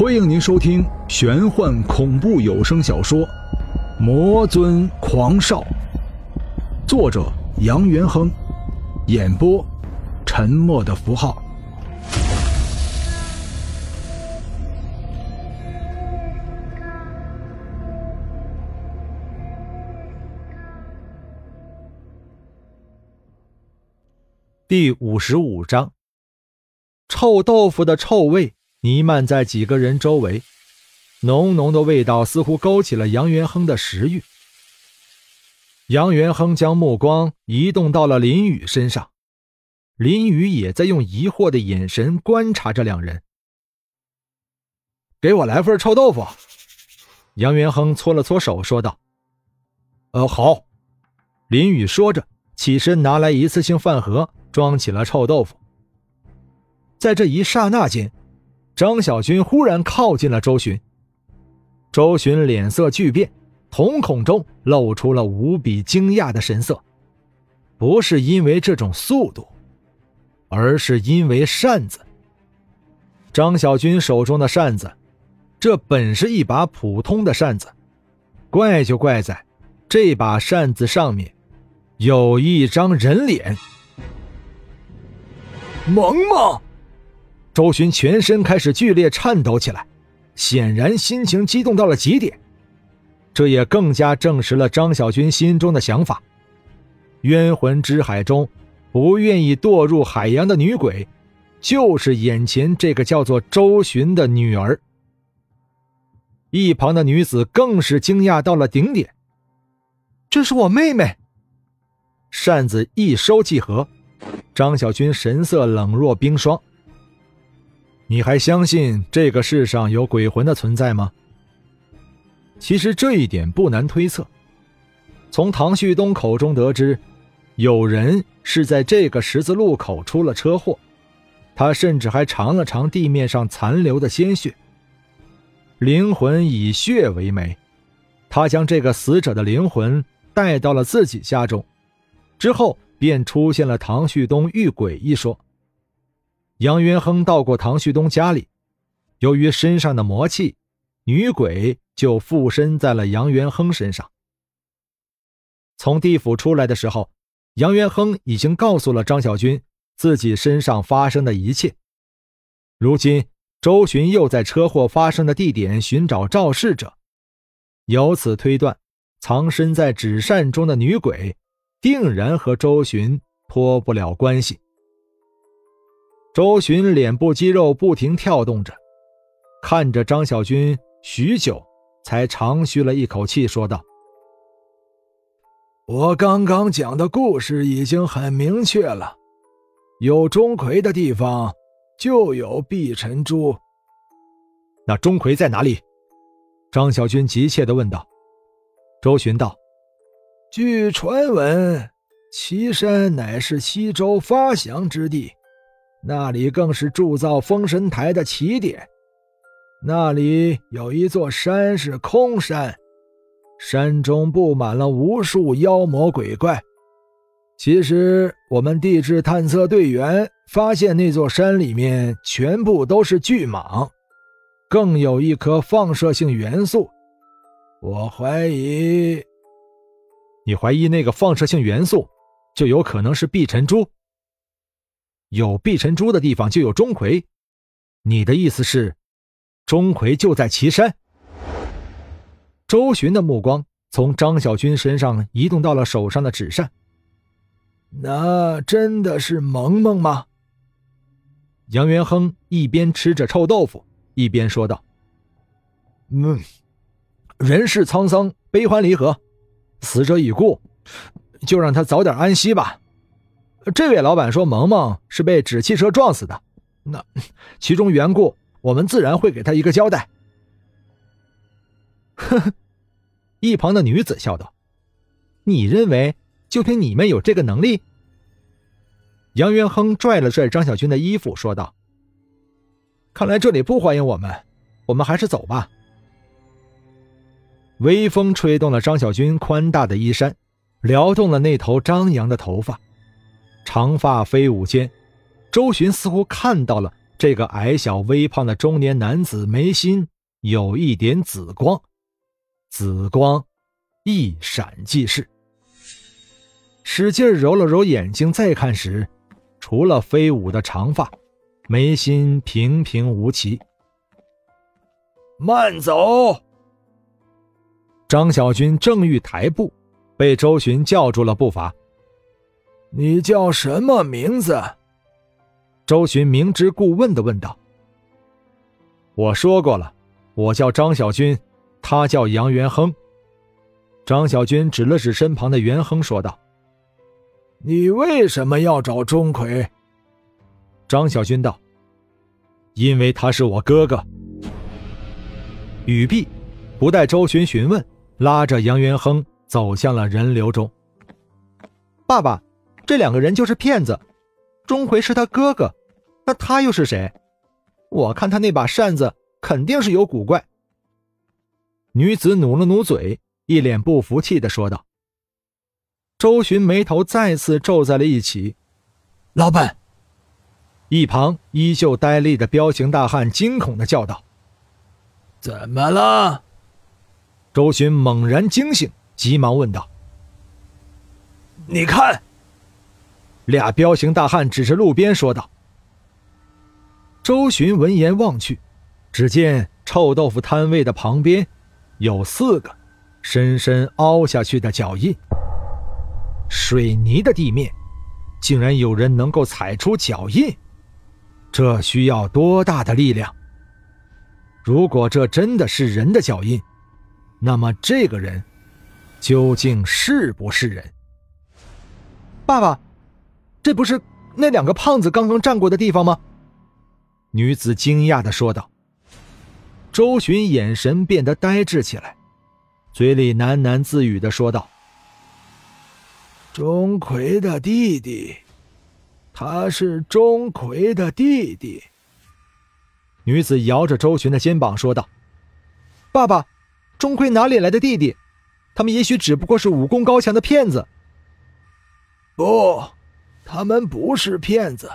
欢迎您收听玄幻恐怖有声小说《魔尊狂少》，作者杨元亨，演播沉默的符号。第五十五章，臭豆腐的臭味弥漫在几个人周围，浓浓的味道似乎勾起了杨元亨的食欲。杨元亨将目光移动到了林雨身上，林雨也在用疑惑的眼神观察着两人。给我来份臭豆腐。杨元亨搓了搓手，说道：“呃，好。”林雨说着，起身拿来一次性饭盒。装起了臭豆腐。在这一刹那间，张小军忽然靠近了周巡。周巡脸色巨变，瞳孔中露出了无比惊讶的神色。不是因为这种速度，而是因为扇子。张小军手中的扇子，这本是一把普通的扇子，怪就怪在这把扇子上面有一张人脸。萌萌，周巡全身开始剧烈颤抖起来，显然心情激动到了极点。这也更加证实了张小军心中的想法：冤魂之海中不愿意堕入海洋的女鬼，就是眼前这个叫做周巡的女儿。一旁的女子更是惊讶到了顶点：“这是我妹妹！”扇子一收即合。张小军神色冷若冰霜。你还相信这个世上有鬼魂的存在吗？其实这一点不难推测。从唐旭东口中得知，有人是在这个十字路口出了车祸，他甚至还尝了尝地面上残留的鲜血。灵魂以血为媒，他将这个死者的灵魂带到了自己家中，之后。便出现了唐旭东遇鬼一说。杨元亨到过唐旭东家里，由于身上的魔气，女鬼就附身在了杨元亨身上。从地府出来的时候，杨元亨已经告诉了张小军自己身上发生的一切。如今周巡又在车祸发生的地点寻找肇事者，由此推断，藏身在纸扇中的女鬼。定然和周巡脱不了关系。周巡脸部肌肉不停跳动着，看着张小军许久，才长吁了一口气，说道：“我刚刚讲的故事已经很明确了，有钟馗的地方就有碧尘珠。那钟馗在哪里？”张小军急切地问道。周巡道。据传闻，岐山乃是西周发祥之地，那里更是铸造封神台的起点。那里有一座山是空山，山中布满了无数妖魔鬼怪。其实，我们地质探测队员发现那座山里面全部都是巨蟒，更有一颗放射性元素。我怀疑。你怀疑那个放射性元素，就有可能是碧尘珠。有碧尘珠的地方就有钟馗，你的意思是，钟馗就在岐山？周巡的目光从张小军身上移动到了手上的纸扇。那真的是萌萌吗？杨元亨一边吃着臭豆腐，一边说道：“嗯，人世沧桑，悲欢离合。”死者已故，就让他早点安息吧。这位老板说，萌萌是被纸汽车撞死的，那其中缘故，我们自然会给他一个交代。呵呵，一旁的女子笑道：“你认为就凭你们有这个能力？”杨元亨拽了拽张小军的衣服，说道：“看来这里不欢迎我们，我们还是走吧。”微风吹动了张小军宽大的衣衫，撩动了那头张扬的头发，长发飞舞间，周巡似乎看到了这个矮小微胖的中年男子眉心有一点紫光，紫光一闪即逝。使劲揉了揉眼睛，再看时，除了飞舞的长发，眉心平平无奇。慢走！张小军正欲抬步，被周巡叫住了步伐。你叫什么名字？周巡明知故问的问道。我说过了，我叫张小军，他叫杨元亨。张小军指了指身旁的元亨，说道：“你为什么要找钟馗？”张小军道：“因为他是我哥哥。”语毕，不待周巡询问，拉着杨元亨走向了人流中。爸爸。这两个人就是骗子，钟馗是他哥哥，那他又是谁？我看他那把扇子肯定是有古怪。女子努了努嘴，一脸不服气的说道。周巡眉头再次皱在了一起。老板，一旁依旧呆立的彪形大汉惊恐的叫道：“怎么了？”周巡猛然惊醒，急忙问道：“你看。”俩彪形大汉指着路边说道：“周巡闻言望去，只见臭豆腐摊位的旁边有四个深深凹下去的脚印。水泥的地面，竟然有人能够踩出脚印，这需要多大的力量？如果这真的是人的脚印，那么这个人究竟是不是人？”爸爸。这不是那两个胖子刚刚站过的地方吗？女子惊讶的说道。周巡眼神变得呆滞起来，嘴里喃喃自语的说道：“钟馗的弟弟，他是钟馗的弟弟。”女子摇着周巡的肩膀说道：“爸爸，钟馗哪里来的弟弟？他们也许只不过是武功高强的骗子。”不。他们不是骗子，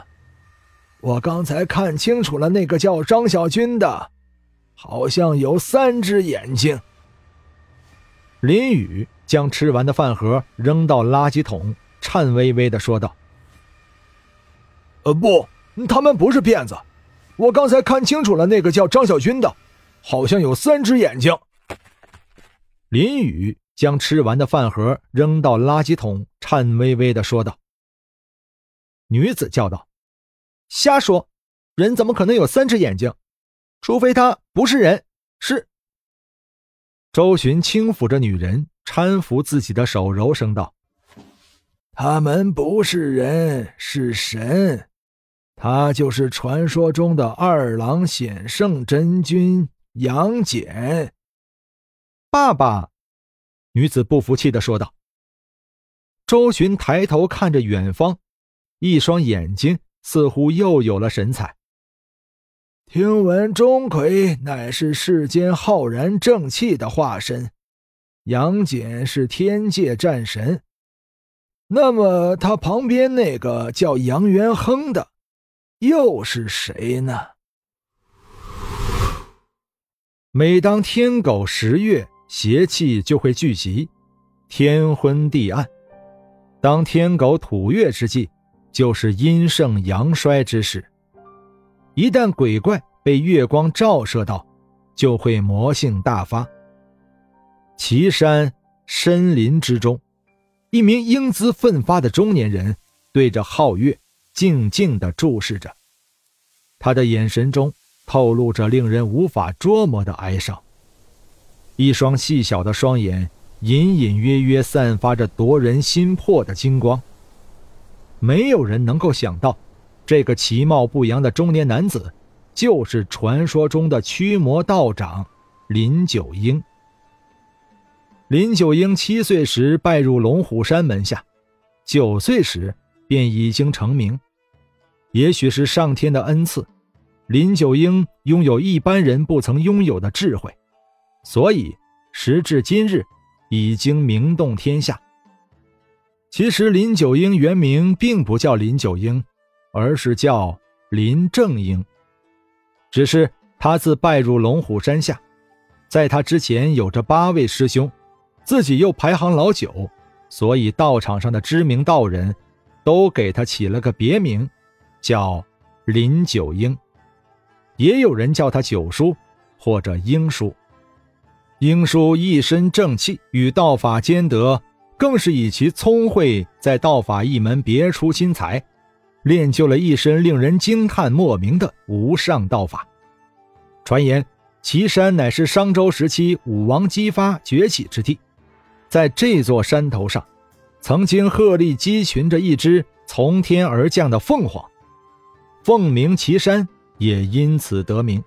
我刚才看清楚了，那个叫张小军的，好像有三只眼睛。林宇将吃完的饭盒扔到垃圾桶，颤巍巍的说道：“呃，不，他们不是骗子，我刚才看清楚了，那个叫张小军的，好像有三只眼睛。”林宇将吃完的饭盒扔到垃圾桶，颤巍巍的说道。女子叫道：“瞎说！人怎么可能有三只眼睛？除非他不是人，是。”周巡轻抚着女人，搀扶自己的手，柔声道：“他们不是人，是神。他就是传说中的二郎显圣真君杨戬。”爸爸，女子不服气的说道。周巡抬头看着远方。一双眼睛似乎又有了神采。听闻钟馗乃是世间浩然正气的化身，杨戬是天界战神，那么他旁边那个叫杨元亨的，又是谁呢？每当天狗食月，邪气就会聚集，天昏地暗；当天狗吐月之际。就是阴盛阳衰之时，一旦鬼怪被月光照射到，就会魔性大发。岐山深林之中，一名英姿奋发的中年人对着皓月静静地注视着，他的眼神中透露着令人无法捉摸的哀伤，一双细小的双眼隐隐约约散发着夺人心魄的金光。没有人能够想到，这个其貌不扬的中年男子，就是传说中的驱魔道长林九英。林九英七岁时拜入龙虎山门下，九岁时便已经成名。也许是上天的恩赐，林九英拥有一般人不曾拥有的智慧，所以时至今日，已经名动天下。其实林九婴原名并不叫林九婴，而是叫林正英。只是他自拜入龙虎山下，在他之前有着八位师兄，自己又排行老九，所以道场上的知名道人，都给他起了个别名，叫林九婴，也有人叫他九叔或者英叔。英叔一身正气，与道法兼得，更是以其聪慧，在道法一门别出心裁。练就了一身令人惊叹莫名的无上道法。传言岐山乃是商周时期武王姬发崛起之地，在这座山头上，曾经鹤立鸡群着一只从天而降的凤凰，凤鸣岐山也因此得名。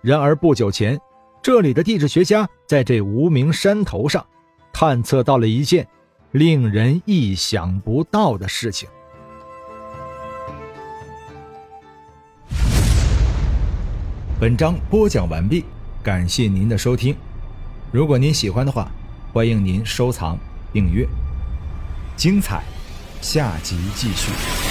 然而不久前，这里的地质学家在这无名山头上，探测到了一件令人意想不到的事情。本章播讲完毕，感谢您的收听。如果您喜欢的话，欢迎您收藏、订阅。精彩，下集继续。